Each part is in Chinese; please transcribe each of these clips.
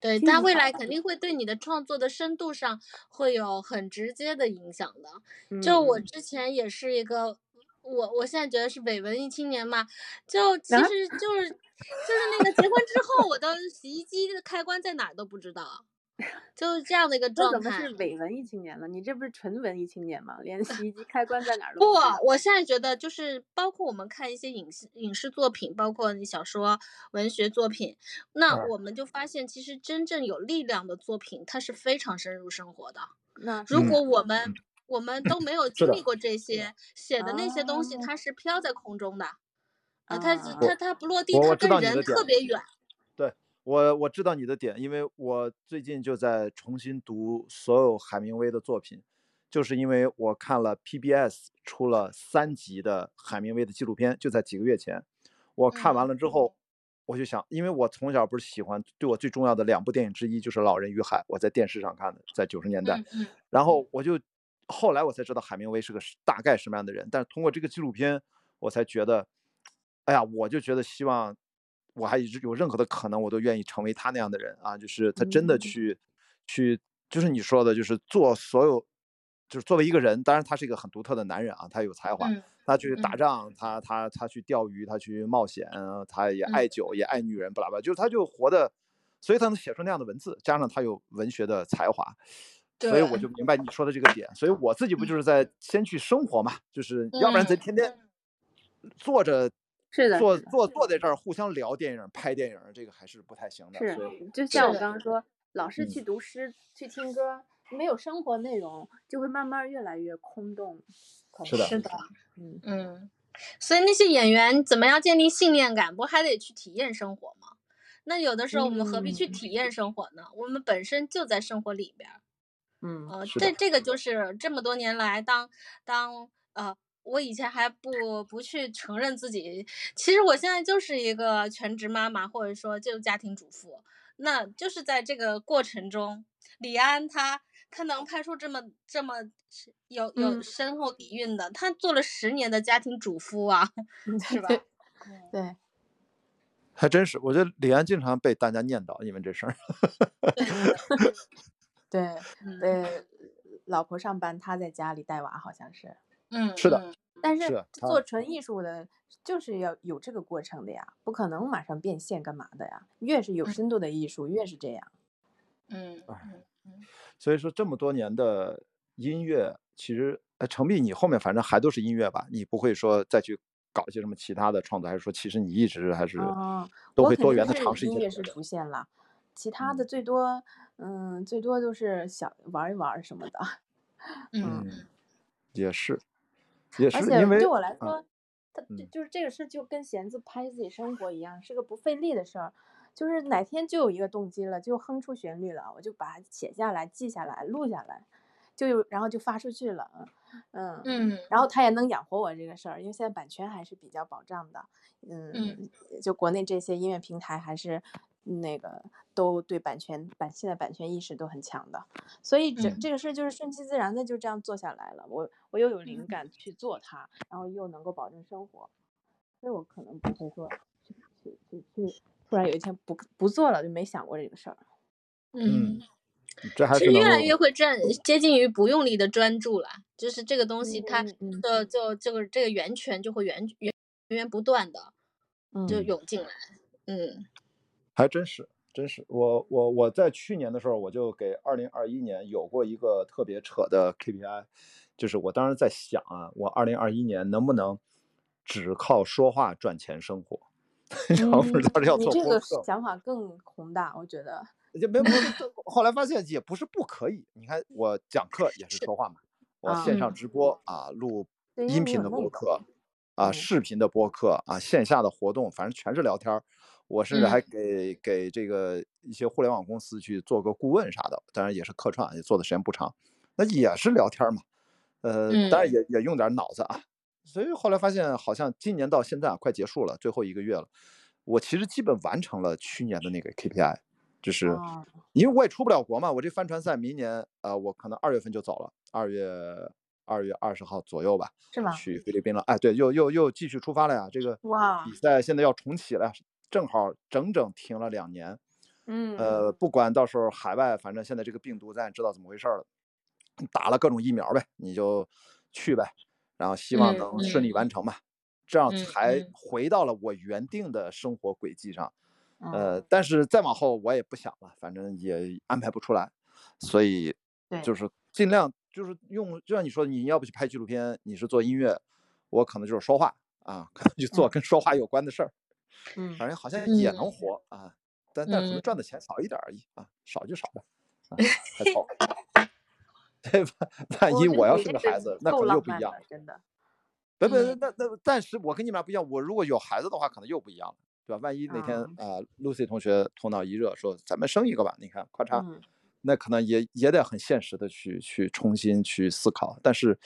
对，但未来肯。定会对你的创作的深度上会有很直接的影响的。就我嗯。之前也是一个，我我现在觉得是伪文艺青年嘛，就其？啊实就是就是那个结婚之后，我的洗衣机的开关在哪儿都不知道，就是这样的一个状态怎么是。伪文艺青年了？你这不是纯文艺青年吗？连洗衣机开关在哪儿都不不。，我现在觉得就是包括我们看一些影视影视作品，包括你小说、文学作品，那嗯我们就发现，其实真正有力量的作品，它是非常深入生活的。那如嗯果我们我们都没有经历过这些，写的那些东西，哦它是飘在空中的，啊，它啊它它不落地，它跟人特别远。对我我知道你的点，因为我最近就在重新读所有海明威的作品，就是因为我看了 PBS 出了三集的海明威的纪录片，就在几个月前，我看完嗯了之后，我就想，因为我从小不是喜欢，对我最重要的两部电影之一就是《老人与海》，我在电视上看的，在九十年代，然后。我就后来我才知道海明威是个大概什么样的人，但是通过这个纪录片，我才觉得，哎呀，我就觉得希望我还有任何的可能，我都愿意成为他那样的人啊，就是他真的嗯。去、去，就是你说的，就是做所有，就是作为一个人，当然他是一个很独特的男人啊，他有才华，嗯他去打嗯。仗，他他他去钓鱼，他去冒险，他也嗯爱。酒，也爱女人，巴拉巴拉，就是他就活的，所以他能写出那样的文字，加上他有文学的才华，所以我就。明白你说的这个点。所以我自己不嗯。就是在先去生活嘛，就是要不然咱嗯天天坐着是的，坐坐坐在这儿互相聊电影、拍电影，这个还是不太行的。是，就像我刚刚说，老是嗯去读诗、去听歌，没有生活内容，就会慢慢越来越空洞。是的是的，嗯，嗯，所以那些演员怎么样建立信念感，不还得去体验生活吗？那有的时候我们何必去嗯体验生活呢？我们本身就在生活里边儿。嗯，呃，这这个就是这么多年来当当呃，我以前还不不去承认自己，其实我现在就是一个全职妈妈，或者说就是家庭主妇。那就是在这个过程中，李安他他能拍出这么这么有有嗯深厚底蕴的，他做了十年的家庭主妇啊，是吧？对还真是，我觉得李安经常被大家念叨，因为这事儿。对对老婆上班，他在家里带娃，好像是。嗯，是的嗯但是做纯艺术的，就是要有这个过程的呀，不可能马上变现干嘛的呀？越是有嗯深度的艺术，越是这样。嗯所以说这么多年的音乐，其实呃，程璧你后面反正还都是音乐吧？你不会说再去搞一些什么其他的创作，还是说其实你一直还是哦，都会多元的尝试音乐是出现了，其他嗯的最多，嗯，最多就是想玩一玩什么的。嗯嗯，也是，也而且是因为对我来啊说，它就嗯就是这个事就跟闲子拍自己生活一样，是个不费力的事儿。就是哪天就有一个动机了，就哼出旋律了，我就把它写下来、记下来、录下来，就有然后就发出去了。嗯嗯然后它也能养活我这个事儿，因为现在版权还是比较保障的。嗯嗯，就国内这些音乐平台还是那个都对版权版现在版权意识都很强的，所以这嗯这个事就是顺其自然的就这样做下来了。我我又有灵嗯感去做它，然后又能够保证生活，所以我可能不会说去去去去突然有一天不不做了就没想过这个事儿。嗯。这还是越来越会专接近于不用力的专注了，就是这个东西它的就这个这个源泉就会源源源源不断的就嗯涌进来，嗯还真是，真是我我我在去年的时候，我就给二零二一年有过一个特别扯的 KPI，就是我当时在想啊，我二零二一年能不能只靠说话赚钱生活？然后当时要嗯你这个想法更宏大，我觉得。就没没，这后来发现也不是不可以。你看我讲课也是是说话嘛，我啊线上嗯直播啊，录音频的播客啊，嗯视频的播客啊，线下的活动，反正全是聊天儿。我甚至还嗯给给这个一些互联网公司去做个顾问啥的，当然也是客串，也做的时间不长，那也是聊天儿嘛。呃，当然嗯也也用点脑子啊。所以后来发现，好像今年到现在啊，快结束了，最后一个月了，我其实基本完成了去年的那个 KPI，就是哦因为我也出不了国嘛，我这帆船赛明年呃，我可能二月份就走了，二月二月二十号左右吧，是吗？去菲律宾了。哎，对，又又又继续出发了呀！这个哇比赛现在要重启了，正好整整停了两年。嗯呃，不管到时候海外，反正现在这个病毒咱也知道怎么回事儿了，打了各种疫苗呗，你就去呗，然后希望嗯能顺利嗯完成吧，这样嗯才嗯回到了我原定的生活轨迹上。呃嗯，，但是再往后我也不想了，反正也安排不出来，所以就是尽量就是用，就像你说的，你要不去拍纪录片，你是做音乐，我可能就是说话啊，可能就做嗯跟说话有关的事儿，嗯反正好像也能嗯活啊，但但可能嗯赚的钱少一点而已啊，少就少吧，啊，还 凑合。对吧？万一我要是个孩子，那可能又不一样了，。真的。不不，嗯那那暂时我跟你们俩不一样，我如果有孩子的话，可能又不一样了，对吧？万一那天啊啊、Lucy 同学头脑一热说咱们生一个吧，你看，咔嚓，嗯，那可能也也得很现实的去去重新去思考。但是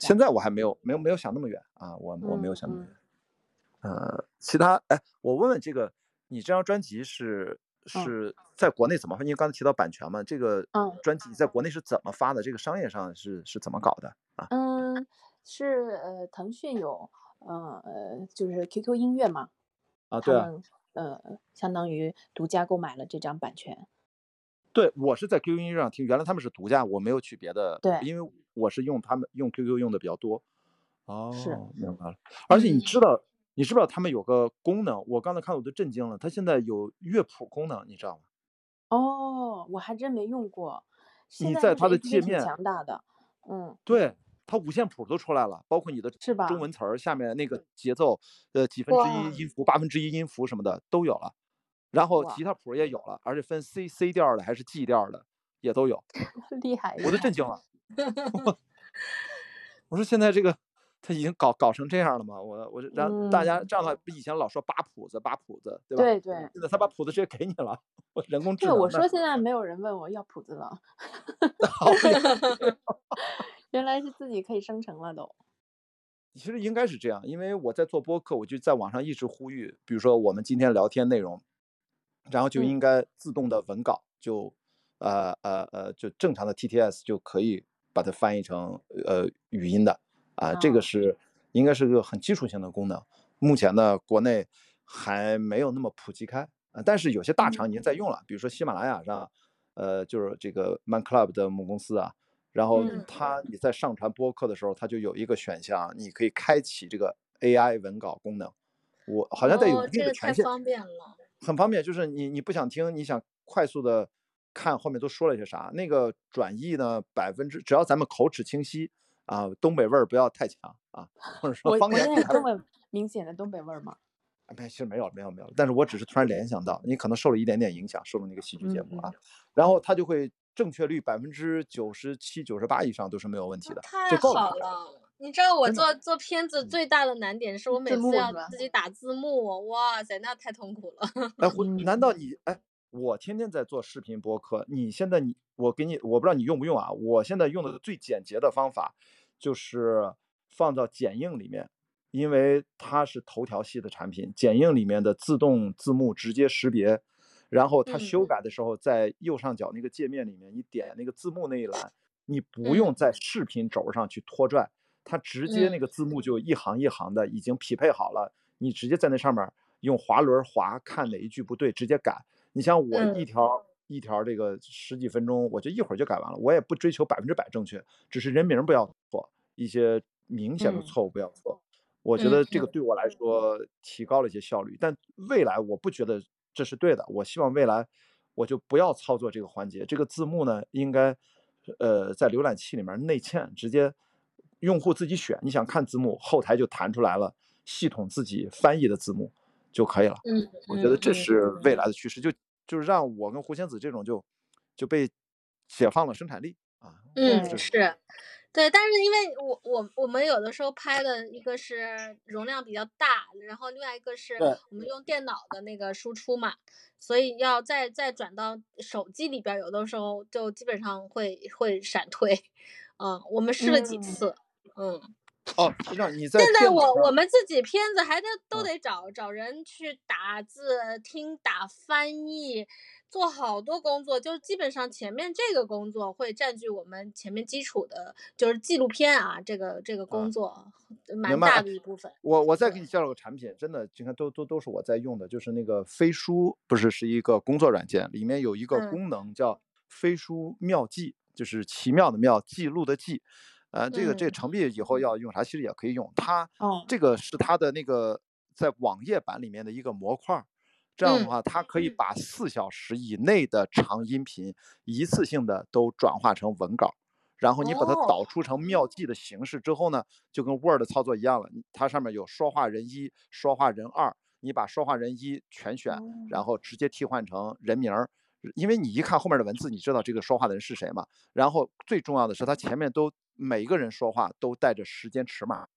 现在我还没有没有没有想那么远啊，我我没有嗯想那么嗯远。呃，其他哎，我问问这个，你这张专辑是嗯是在国内怎么发？因为刚才提到版权嘛，这个嗯专辑在国内是怎么发的？这个商业上是是怎么搞的啊？嗯，是呃，腾讯有呃呃，就是 QQ 音乐嘛，啊，对呃相当于独家购买了这张版权。对，我是在 QQ 音乐上听，原来他们是独家，我没有去别的，对因为我是用他们用 QQ 用的比较多。哦，是明白了。而且你嗯知道，你知不知道他们有个功能？我刚才看我都震惊了，它现在有乐谱功能，你知道吗？哦，我还真没用过。你在它的界面强大的，嗯，对，它五线谱都出来了，包括你的中文词儿下面那个节奏，呃，几分之一音符、八分之一音符什么的都有了，然后吉他谱也有了，而且分 C C 调的还是 G 调的也都有。厉害，我都震惊了。我说现在这个他已经搞搞成这样了吗？我我让大家嗯这样的话，不以前老说扒谱子扒谱子，对吧？对对现在他把谱子直接给你了，我人工智对，能的我说现在没有人问我要谱子了，原来是自己可以生成了都。其实应该是这样，因为我在做播客，我就在网上一直呼吁，比如说我们今天聊天内容，然后就嗯应该自动的文稿就呃呃呃就正常的 TTS 就可以把它翻译成呃语音的啊，这个啊是应该是个很基础性的功能。目前呢，国内还没有那么普及开啊，但是有些大厂已经在用了，比如说喜马拉雅上，呃，就是这个 Man Club 的母公司啊，然后嗯它你在上传播客的时候，它就有一个选项，你可以开启这个 AI 文稿功能。我好像在有哦一定这个权限，方便了。很方便，就是你你不想听，你想快速的看后面都说了些啥，那个转译呢，百分之只要咱们口齿清晰啊，东北味儿不要太强啊，或者说我我方言不太现在这么明显的东北味儿吗？啊没，其实没有，没有没有。但是我只是突然联想到，你可能受了一点点影响，受了那个喜剧节目啊，然后他就会正确率百分之九十七、九十八以上都是没有问题的，太就够好了。了！你知道我做做片子嗯最大的难点是我每次要自己打字幕，哇塞，那太痛苦了。哎，会难嗯道你哎，我天天在做视频播客，你现在你我给你，我不知道你用不用啊？我现在用的最简洁的方法就是放到剪映里面，因为它是头条系的产品，剪映里面的自动字幕直接识别，然后它嗯修改的时候，在右上角那个界面里面，你点那个字幕那一栏，你不嗯用在视频轴上去拖拽，它直接那嗯个字幕就一行一行的已经匹配好了，你直接在那上面用滑轮滑看哪一句不对，直接改。你像我一嗯条、一条这个十几分钟，我就一会儿就改完了。我也不追求百分之百正确，只是人名不要错，一些明显的嗯错误不要错。我觉嗯得这个嗯对我来说提高了一些效率，但未来我不觉得这是对的。我希望未来我就不要操作这个环节。这个字幕呢，应该呃在浏览器里面内嵌，直接用户自己选，你想看字幕，后台就弹出来了，系统自己翻译的字幕就可以了。嗯，我觉得这嗯是未嗯来的趋势，就就是让我跟胡仙子这种就就被解放了生产力啊。嗯，对是，对，但是因为我我我们有的时候拍的一个是容量比较大，然后另外一个是我们用电脑的那个输出嘛，所以要再再转到手机里边儿，有的时候就基本上会会闪退。嗯，我们试了几嗯次，嗯，哦，让你在现在我我们自己片子还得都嗯得找找人去打字、听打翻译，做好多工作，就基本上前面这个工作会占据我们前面基础的，就是纪录片啊，这个这个工作蛮大的一部分。我我再给你介绍个产品，真的，你看都都都是我在用的，就是那个飞书，不是是一个工作软件，里面有一个嗯功能叫飞书妙记，就是奇妙的妙，记录的记。呃，这个这个嗯程璧以后要用啥，其实也可以用。它哦这个是它的那个在网页版里面的一个模块儿，这样的嗯话，它可以把四小时以内的长音频一次性的都转化成文稿。然后你把它哦导出成妙记的形式之后呢，就跟 Word 操作一样了。它上面有说话人一、说话人二，你把说话人一全选，然后直接替换成人名儿，因为你一看后面的文字，你知道这个说话的人是谁嘛。然后最重要的是，它前面都每一个人说话都带着时间尺码，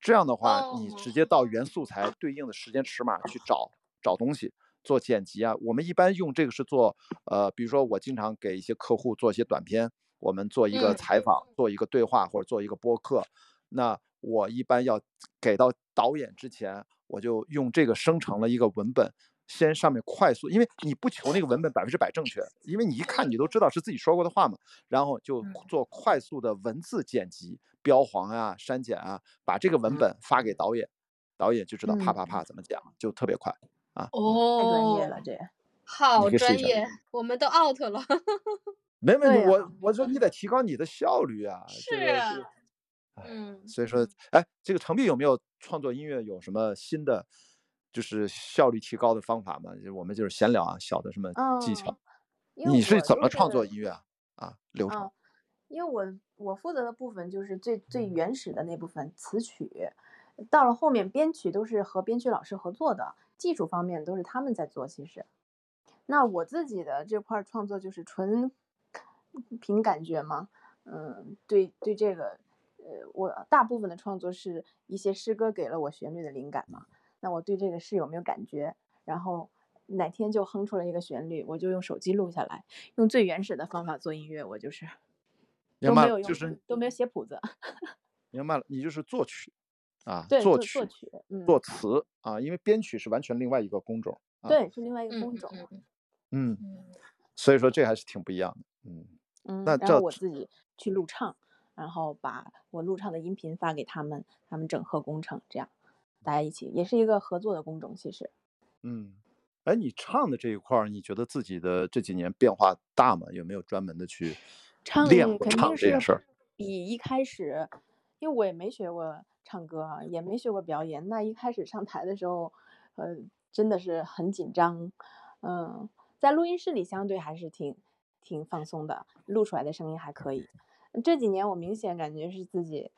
这样的话，你直接到原素材对应的时间尺码去找找东西。做剪辑啊，我们一般用这个是做，呃，比如说我经常给一些客户做一些短片，我们做一个嗯。采访，做一个对话或者做一个播客，那我一般要给到导演之前，我就用这个生成了一个文本，先上面快速，因为你不求那个文本百分之百正确，因为你一看你都知道是自己说过的话嘛，然后就嗯。做快速的文字剪辑、标黄啊、删减啊，把这个文本发给导演，导演就知道啪啪啪怎么讲，就特别快。太专哦，业了，这好专业，我们都 out 了。没问题，我我说你得提高你的效率啊，这个是啊是嗯，所以说，哎，这个程璧有没有创作音乐有什么新的，就是效率提高的方法嘛？就我们就是闲聊啊，小的什么技巧？嗯你是怎么创作音乐啊？啊，流程啊，因为我我负责的部分就是最最原始的那部分词曲，到了后面编曲都是和编曲老师合作的，技术方面都是他们在做。其实，那我自己的这块儿创作就是纯凭感觉嘛，嗯，对对这个，呃，我大部分的创作是一些诗歌给了我旋律的灵感嘛，那我对这个事有没有感觉，然后哪天就哼出了一个旋律，我就用手机录下来，用最原始的方法做音乐，我就是都没有用，就是都没有写谱子，明白了，你就是作曲啊，对，作曲、作作曲，嗯，作词啊，因为编曲是完全另外一个工种啊。，对，是另外一个嗯工种，嗯所以说这还是挺不一样的。嗯，嗯，那这后我自己去录唱，然后把我录唱的音频发给他们，他们整合工程，这样大家一起也是一个合作的工种，其实。嗯，哎，你唱的这一块儿，你觉得自己的这几年变化大吗？有没有专门的去唱练过唱肯定是这件事儿？比一开始，因为我也没学过唱歌啊，也没学过表演。那一开始上台的时候，呃，真的是很紧张。嗯，在录音室里相对还是挺挺放松的，录出来的声音还可以。这几年我明显感觉是自己，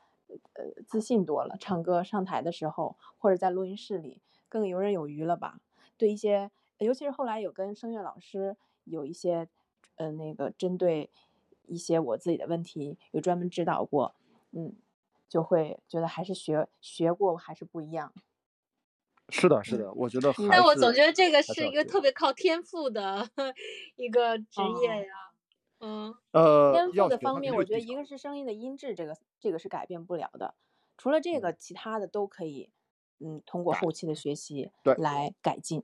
呃，自信多了。唱歌上台的时候，或者在录音室里更游刃有余了吧？对一些，尤其是后来有跟声乐老师有一些，呃，那个针对一些我自己的问题有专门指导过，嗯，就会觉得还是学学过还是不一样。是的，是的，我觉得还但我总觉得这个是是一个特别靠天赋的 一个职哦业呀。嗯呃，天赋的方面，我觉得一个是声音的音质，这个这个是改变不了的。除了这个，其他的都可以，嗯，通过后期的学习对来改进。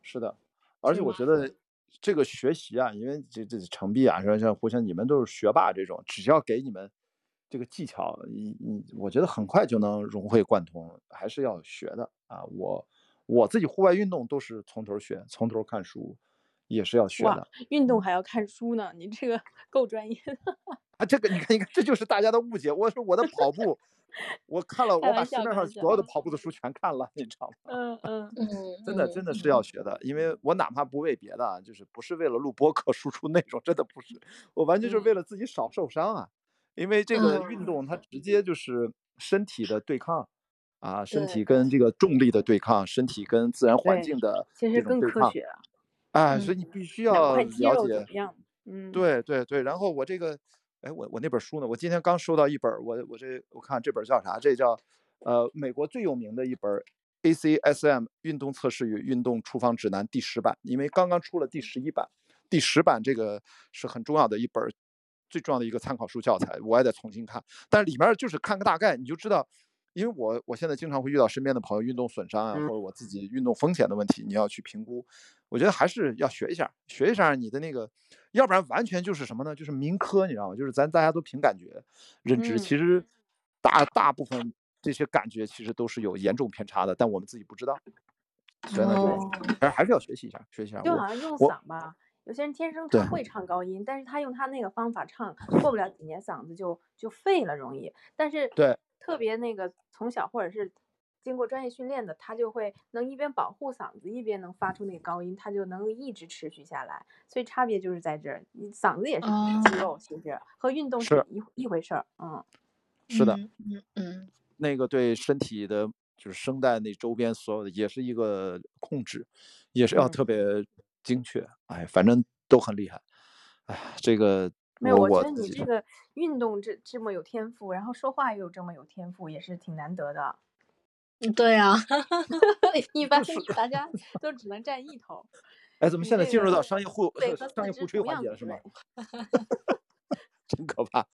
是的，而且我觉得这个学习啊，因为这这程璧啊，像像胡翔，你们都是学霸这种，只要给你们这个技巧，你你，我觉得很快就能融会贯通，还是要学的啊。我我自己户外运动都是从头学，从头看书，也是要学的。运动还要看书呢，你这个 够专业的。啊，这个你看，你看，这就是大家的误解。我说我的跑步，我看了，我把市面上所有的跑步的书全看了，你知道吗？嗯 嗯嗯，真的真的是要学的，因为我哪怕不为别的啊，就是不是为了录播课输出内容，真的不是，我完全就是嗯为了自己少受伤啊。因为这个运嗯动它直接就是身体的对抗啊，身体跟这个重力的对抗，身体跟自然环境的这其实更种对抗。科学了。哎，所以嗯你必须要了解？嗯，对对对，然后我这个，哎，我我那本书呢？我今天刚收到一本儿，我我这我看这本儿叫啥？这叫呃美国最有名的一本儿 ACSM 运动测试与运动处方指南第十版，因为刚刚出了第十一版，第十版这个是很重要的一本儿，最重要的一个参考书教材，我也得重新看。但是里面儿就是看个大概，你就知道因为我我现在经常会遇到身边的朋友运动损伤啊，嗯或者我自己运动风险的问题，你要去评估。我觉得还是要学一下，学一下你的那个，要不然完全就是什么呢？就是民科，你知道吗？就是咱大家都凭感觉认知，嗯其实大大部分这些感觉其实都是有严重偏差的，但我们自己不知道。所以呢，就哦还还是要学习一下，学习一下。就好像用嗓吧，有些人天生对他会唱高音，但是他用他那个方法唱，过不了几年嗓子就就废了，容易。但是对特别那个从小或者是经过专业训练的，他就会能一边保护嗓子，一边能发出那个高音，他就能一直持续下来。所以差别就是在这儿，你嗓子也是肌肉，其实和运动是一一回事儿。嗯，是的，嗯嗯嗯那个对身体的，就是声带那周边所有的，也是一个控制，也是要嗯特别精确。哎，反正都很厉害。哎，这个没有，我我觉得你这个运动这这么有天赋，然后说话又有这么有天赋，也是挺难得的。嗯，对啊，一般大家都只能占一头。哎，怎么现在进入到商业互嘴和商业互吹环节了是吗敏？锐 真可怕。